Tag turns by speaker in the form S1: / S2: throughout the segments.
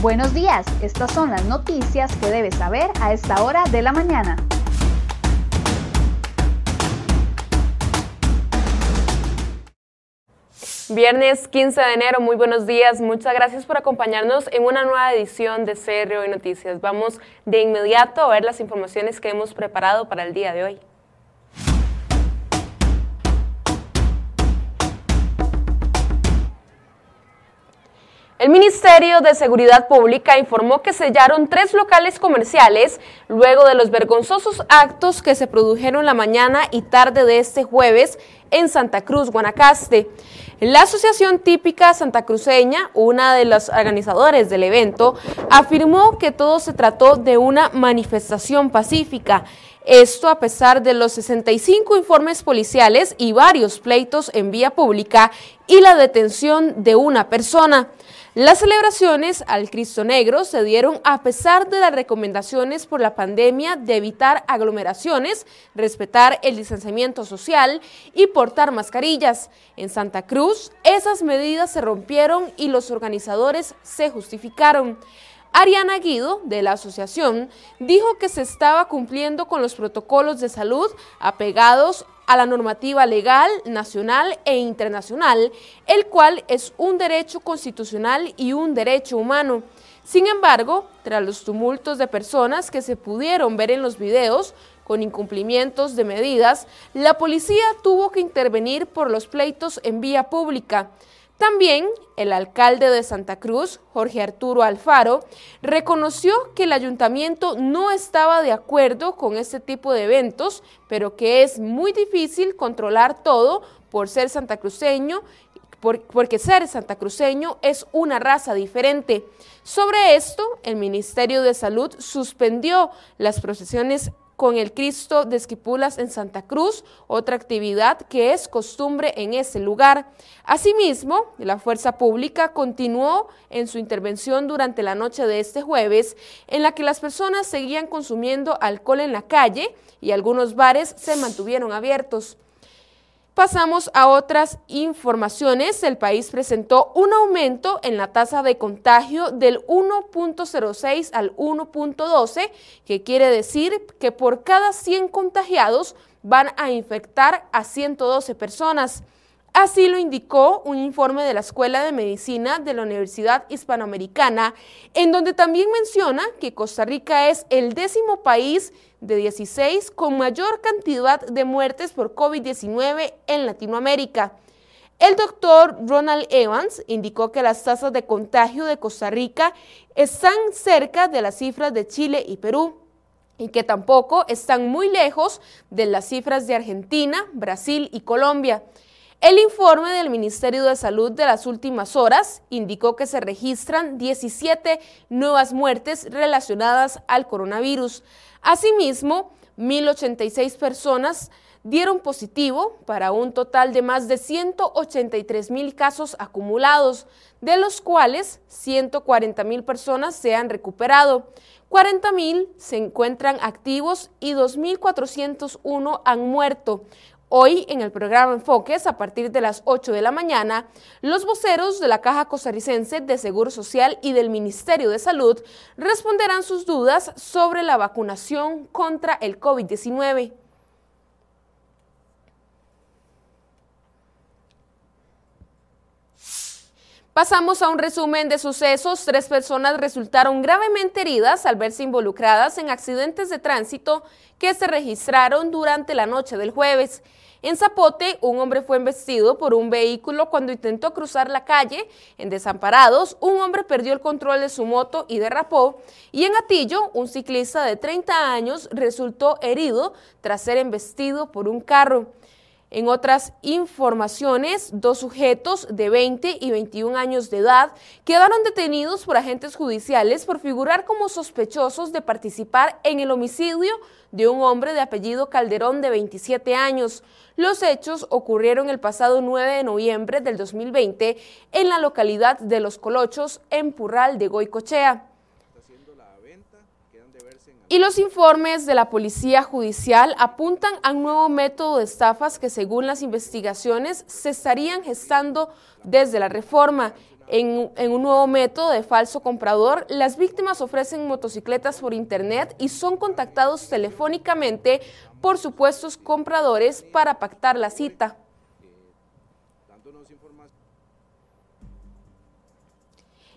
S1: Buenos días, estas son las noticias que debes saber a esta hora de la mañana.
S2: Viernes 15 de enero, muy buenos días. Muchas gracias por acompañarnos en una nueva edición de CR Hoy Noticias. Vamos de inmediato a ver las informaciones que hemos preparado para el día de hoy. El Ministerio de Seguridad Pública informó que sellaron tres locales comerciales luego de los vergonzosos actos que se produjeron la mañana y tarde de este jueves en Santa Cruz, Guanacaste. La Asociación Típica Santa Cruceña, una de los organizadores del evento, afirmó que todo se trató de una manifestación pacífica. Esto a pesar de los 65 informes policiales y varios pleitos en vía pública y la detención de una persona. Las celebraciones al Cristo Negro se dieron a pesar de las recomendaciones por la pandemia de evitar aglomeraciones, respetar el distanciamiento social y portar mascarillas. En Santa Cruz, esas medidas se rompieron y los organizadores se justificaron. Ariana Guido, de la asociación, dijo que se estaba cumpliendo con los protocolos de salud apegados a la normativa legal, nacional e internacional, el cual es un derecho constitucional y un derecho humano. Sin embargo, tras los tumultos de personas que se pudieron ver en los videos, con incumplimientos de medidas, la policía tuvo que intervenir por los pleitos en vía pública. También el alcalde de Santa Cruz, Jorge Arturo Alfaro, reconoció que el ayuntamiento no estaba de acuerdo con este tipo de eventos, pero que es muy difícil controlar todo por ser santacruceño porque ser santacruceño es una raza diferente. Sobre esto, el Ministerio de Salud suspendió las procesiones con el Cristo de Esquipulas en Santa Cruz, otra actividad que es costumbre en ese lugar. Asimismo, la Fuerza Pública continuó en su intervención durante la noche de este jueves, en la que las personas seguían consumiendo alcohol en la calle y algunos bares se mantuvieron abiertos. Pasamos a otras informaciones. El país presentó un aumento en la tasa de contagio del 1.06 al 1.12, que quiere decir que por cada 100 contagiados van a infectar a 112 personas. Así lo indicó un informe de la Escuela de Medicina de la Universidad Hispanoamericana, en donde también menciona que Costa Rica es el décimo país de 16 con mayor cantidad de muertes por COVID-19 en Latinoamérica. El doctor Ronald Evans indicó que las tasas de contagio de Costa Rica están cerca de las cifras de Chile y Perú y que tampoco están muy lejos de las cifras de Argentina, Brasil y Colombia. El informe del Ministerio de Salud de las últimas horas indicó que se registran 17 nuevas muertes relacionadas al coronavirus. Asimismo, 1.086 personas dieron positivo para un total de más de 183 mil casos acumulados, de los cuales 140 mil personas se han recuperado, 40 mil se encuentran activos y 2.401 han muerto. Hoy, en el programa Enfoques, a partir de las 8 de la mañana, los voceros de la Caja Costarricense de Seguro Social y del Ministerio de Salud responderán sus dudas sobre la vacunación contra el COVID-19. Pasamos a un resumen de sucesos. Tres personas resultaron gravemente heridas al verse involucradas en accidentes de tránsito que se registraron durante la noche del jueves. En Zapote, un hombre fue embestido por un vehículo cuando intentó cruzar la calle. En Desamparados, un hombre perdió el control de su moto y derrapó. Y en Atillo, un ciclista de 30 años resultó herido tras ser embestido por un carro. En otras informaciones, dos sujetos de 20 y 21 años de edad quedaron detenidos por agentes judiciales por figurar como sospechosos de participar en el homicidio de un hombre de apellido Calderón de 27 años. Los hechos ocurrieron el pasado 9 de noviembre del 2020 en la localidad de Los Colochos, en Purral de Goicochea. Y los informes de la Policía Judicial apuntan a un nuevo método de estafas que según las investigaciones se estarían gestando desde la reforma. En, en, un nuevo método de falso comprador, las víctimas ofrecen motocicletas por internet y son contactados telefónicamente por supuestos compradores para pactar la cita.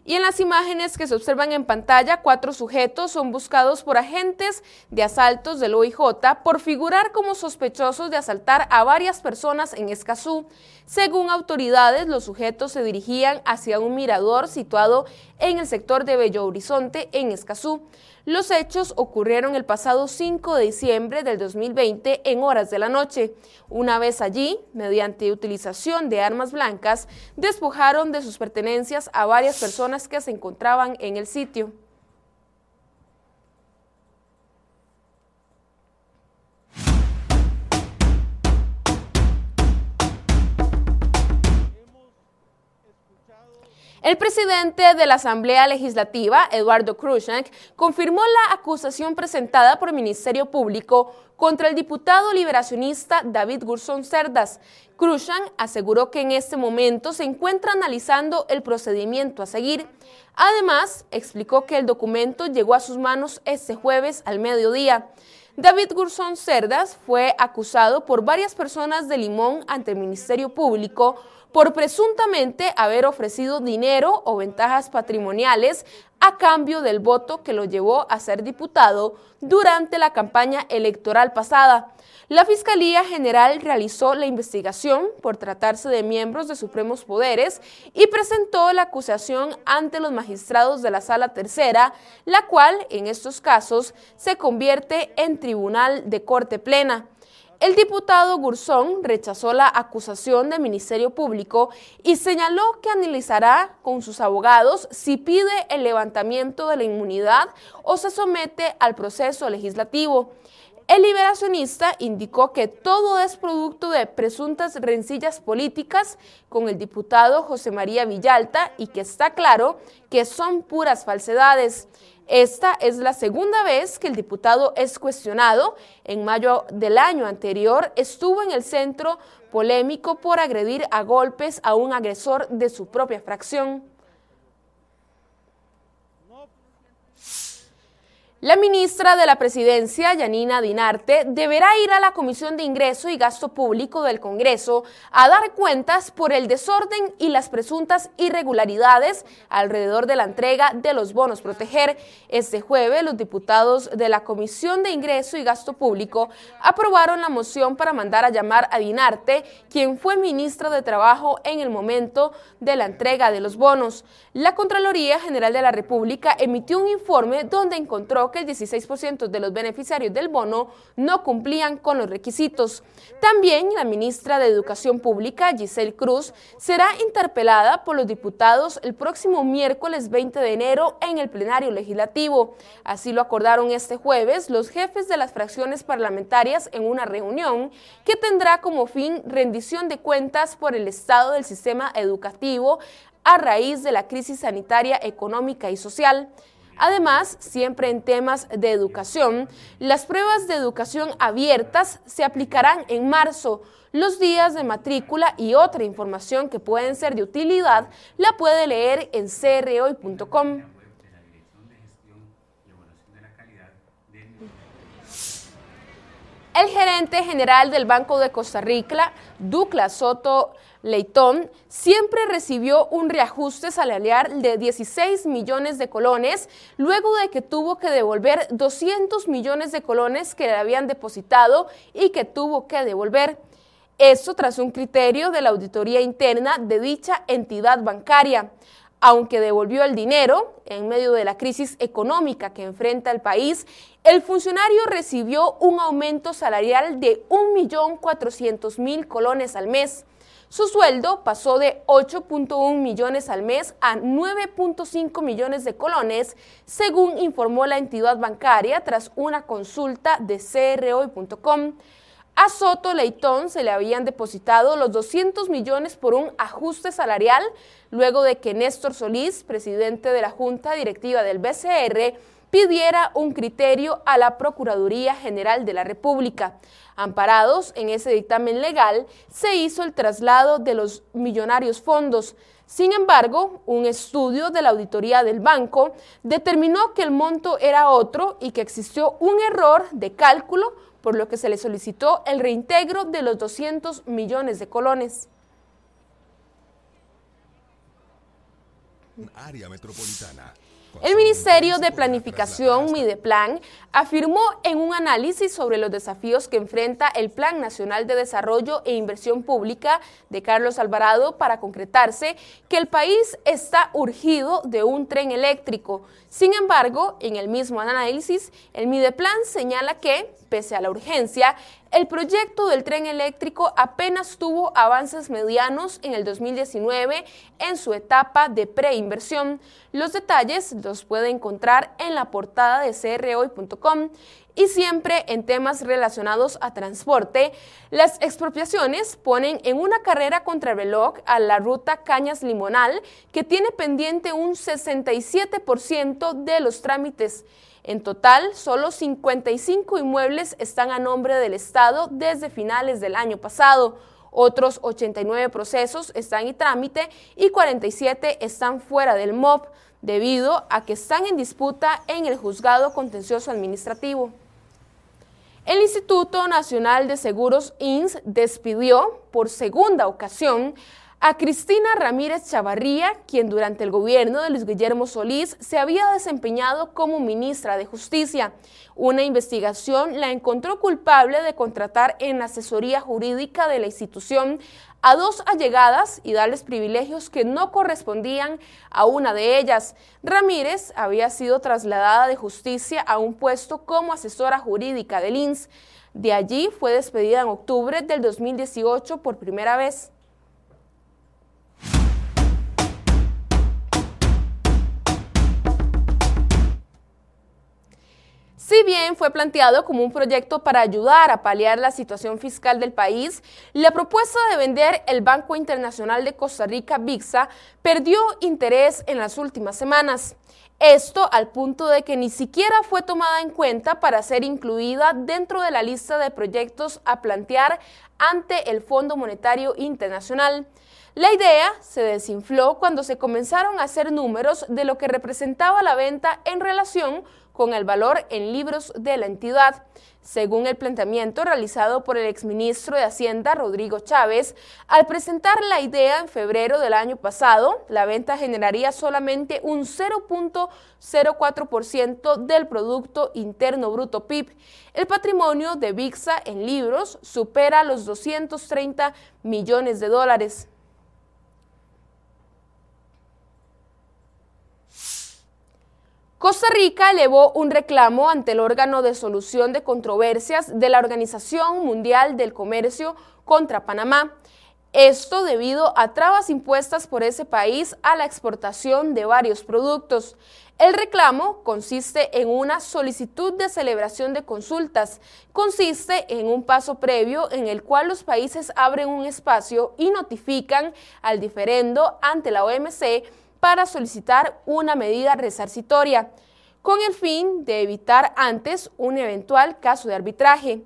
S2: Y en las imágenes que se observan en pantalla, cuatro sujetos son buscados por agentes de asaltos del OIJ por figurar como sospechosos de asaltar a varias personas en Escazú. Según autoridades, los sujetos se dirigían hacia un mirador situado en el sector de Bello Horizonte, en Escazú. Los hechos ocurrieron el pasado 5 de diciembre del 2020 en horas de la noche. Una vez allí, mediante utilización de armas blancas, despojaron de sus pertenencias a varias personas que se encontraban en el sitio. El presidente de la Asamblea Legislativa, Eduardo Krushank, confirmó la acusación presentada por el Ministerio Público contra el diputado liberacionista David Gurson Cerdas. Krushank aseguró que en este momento se encuentra analizando el procedimiento a seguir. Además, explicó que el documento llegó a sus manos este jueves al mediodía. David Gurson Cerdas fue acusado por varias personas de Limón ante el Ministerio Público por presuntamente haber ofrecido dinero o ventajas patrimoniales a cambio del voto que lo llevó a ser diputado durante la campaña electoral pasada. La Fiscalía General realizó la investigación por tratarse de miembros de supremos poderes y presentó la acusación ante los magistrados de la Sala Tercera, la cual en estos casos se convierte en Tribunal de Corte Plena. El diputado Gurzón rechazó la acusación del Ministerio Público y señaló que analizará con sus abogados si pide el levantamiento de la inmunidad o se somete al proceso legislativo. El liberacionista indicó que todo es producto de presuntas rencillas políticas con el diputado José María Villalta y que está claro que son puras falsedades. Esta es la segunda vez que el diputado es cuestionado. En mayo del año anterior estuvo en el centro polémico por agredir a golpes a un agresor de su propia fracción. La ministra de la Presidencia, Yanina Dinarte, deberá ir a la Comisión de Ingreso y Gasto Público del Congreso a dar cuentas por el desorden y las presuntas irregularidades alrededor de la entrega de los bonos proteger. Este jueves, los diputados de la Comisión de Ingreso y Gasto Público aprobaron la moción para mandar a llamar a Dinarte, quien fue ministra de Trabajo en el momento de la entrega de los bonos. La Contraloría General de la República emitió un informe donde encontró que el 16% de los beneficiarios del bono no cumplían con los requisitos. También la ministra de Educación Pública, Giselle Cruz, será interpelada por los diputados el próximo miércoles 20 de enero en el plenario legislativo. Así lo acordaron este jueves los jefes de las fracciones parlamentarias en una reunión que tendrá como fin rendición de cuentas por el estado del sistema educativo a raíz de la crisis sanitaria, económica y social. Además, siempre en temas de educación, las pruebas de educación abiertas se aplicarán en marzo. Los días de matrícula y otra información que pueden ser de utilidad la puede leer en crhoy.com. general del Banco de Costa Rica, Douglas Soto Leitón, siempre recibió un reajuste salarial de 16 millones de colones luego de que tuvo que devolver 200 millones de colones que le habían depositado y que tuvo que devolver. Esto tras un criterio de la auditoría interna de dicha entidad bancaria aunque devolvió el dinero en medio de la crisis económica que enfrenta el país, el funcionario recibió un aumento salarial de 1.400.000 colones al mes. Su sueldo pasó de 8.1 millones al mes a 9.5 millones de colones, según informó la entidad bancaria tras una consulta de CROI.com. A Soto Leitón se le habían depositado los 200 millones por un ajuste salarial luego de que Néstor Solís, presidente de la Junta Directiva del BCR, pidiera un criterio a la Procuraduría General de la República. Amparados en ese dictamen legal, se hizo el traslado de los millonarios fondos. Sin embargo, un estudio de la auditoría del banco determinó que el monto era otro y que existió un error de cálculo, por lo que se le solicitó el reintegro de los 200 millones de colones.
S3: Área metropolitana.
S2: El Ministerio de Planificación, Mideplan, afirmó en un análisis sobre los desafíos que enfrenta el Plan Nacional de Desarrollo e Inversión Pública de Carlos Alvarado para concretarse que el país está urgido de un tren eléctrico. Sin embargo, en el mismo análisis, el Mideplan señala que, pese a la urgencia, el proyecto del tren eléctrico apenas tuvo avances medianos en el 2019 en su etapa de preinversión. Los detalles los puede encontrar en la portada de crhoy.com y siempre en temas relacionados a transporte, las expropiaciones ponen en una carrera contra el reloj a la ruta Cañas Limonal, que tiene pendiente un 67% de los trámites. En total, solo 55 inmuebles están a nombre del Estado desde finales del año pasado. Otros 89 procesos están en trámite y 47 están fuera del MOB, debido a que están en disputa en el Juzgado Contencioso Administrativo. El Instituto Nacional de Seguros INS despidió por segunda ocasión a Cristina Ramírez Chavarría, quien durante el gobierno de Luis Guillermo Solís se había desempeñado como ministra de Justicia. Una investigación la encontró culpable de contratar en asesoría jurídica de la institución a dos allegadas y darles privilegios que no correspondían a una de ellas. Ramírez había sido trasladada de justicia a un puesto como asesora jurídica del INS. De allí fue despedida en octubre del 2018 por primera vez. Si bien fue planteado como un proyecto para ayudar a paliar la situación fiscal del país, la propuesta de vender el Banco Internacional de Costa Rica, VIXA, perdió interés en las últimas semanas. Esto al punto de que ni siquiera fue tomada en cuenta para ser incluida dentro de la lista de proyectos a plantear ante el Fondo Monetario Internacional. La idea se desinfló cuando se comenzaron a hacer números de lo que representaba la venta en relación con el valor en libros de la entidad. Según el planteamiento realizado por el exministro de Hacienda, Rodrigo Chávez, al presentar la idea en febrero del año pasado, la venta generaría solamente un 0.04% del Producto Interno Bruto PIB. El patrimonio de VIXA en libros supera los 230 millones de dólares. Costa Rica elevó un reclamo ante el órgano de solución de controversias de la Organización Mundial del Comercio contra Panamá. Esto debido a trabas impuestas por ese país a la exportación de varios productos. El reclamo consiste en una solicitud de celebración de consultas. Consiste en un paso previo en el cual los países abren un espacio y notifican al diferendo ante la OMC para solicitar una medida resarcitoria, con el fin de evitar antes un eventual caso de arbitraje.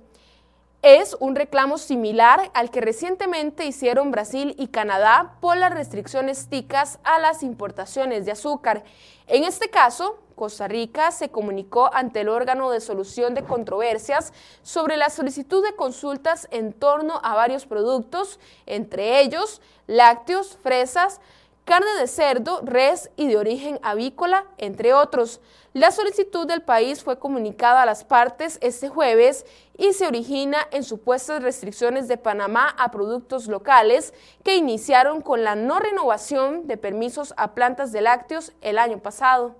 S2: Es un reclamo similar al que recientemente hicieron Brasil y Canadá por las restricciones ticas a las importaciones de azúcar. En este caso, Costa Rica se comunicó ante el órgano de solución de controversias sobre la solicitud de consultas en torno a varios productos, entre ellos lácteos, fresas, carne de cerdo, res y de origen avícola, entre otros. La solicitud del país fue comunicada a las partes este jueves y se origina en supuestas restricciones de Panamá a productos locales que iniciaron con la no renovación de permisos a plantas de lácteos el año pasado.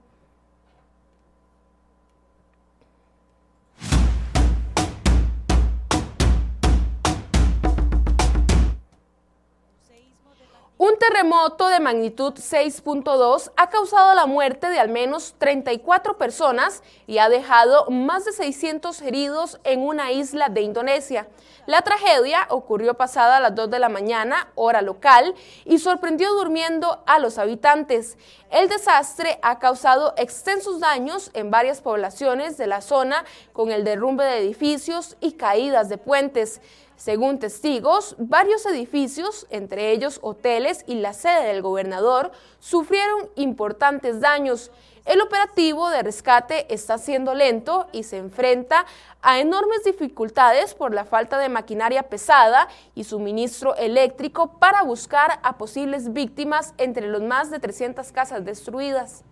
S2: Un terremoto de magnitud 6.2 ha causado la muerte de al menos 34 personas y ha dejado más de 600 heridos en una isla de Indonesia. La tragedia ocurrió pasada a las 2 de la mañana, hora local, y sorprendió durmiendo a los habitantes. El desastre ha causado extensos daños en varias poblaciones de la zona con el derrumbe de edificios y caídas de puentes. Según testigos, varios edificios, entre ellos hoteles y la sede del gobernador, sufrieron importantes daños. El operativo de rescate está siendo lento y se enfrenta a enormes dificultades por la falta de maquinaria pesada y suministro eléctrico para buscar a posibles víctimas entre los más de 300 casas destruidas.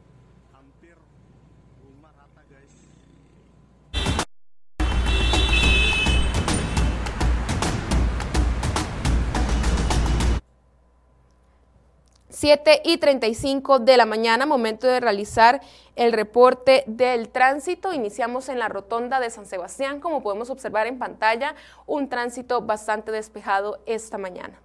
S2: 7 y 35 de la mañana, momento de realizar el reporte del tránsito. Iniciamos en la rotonda de San Sebastián, como podemos observar en pantalla, un tránsito bastante despejado esta mañana.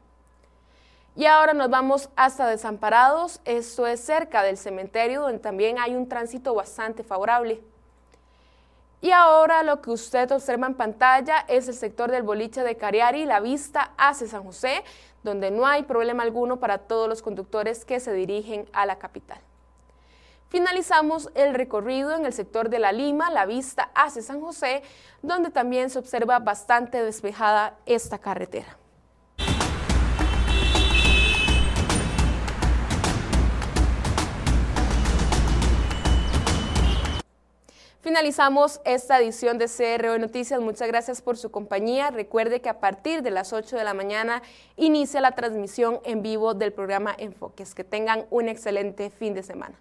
S2: Y ahora nos vamos hasta Desamparados, esto es cerca del cementerio, donde también hay un tránsito bastante favorable. Y ahora lo que usted observa en pantalla es el sector del boliche de Cariari, la vista hacia San José, donde no hay problema alguno para todos los conductores que se dirigen a la capital. Finalizamos el recorrido en el sector de La Lima, la vista hacia San José, donde también se observa bastante despejada esta carretera. Finalizamos esta edición de CRO Noticias. Muchas gracias por su compañía. Recuerde que a partir de las 8 de la mañana inicia la transmisión en vivo del programa Enfoques. Que tengan un excelente fin de semana.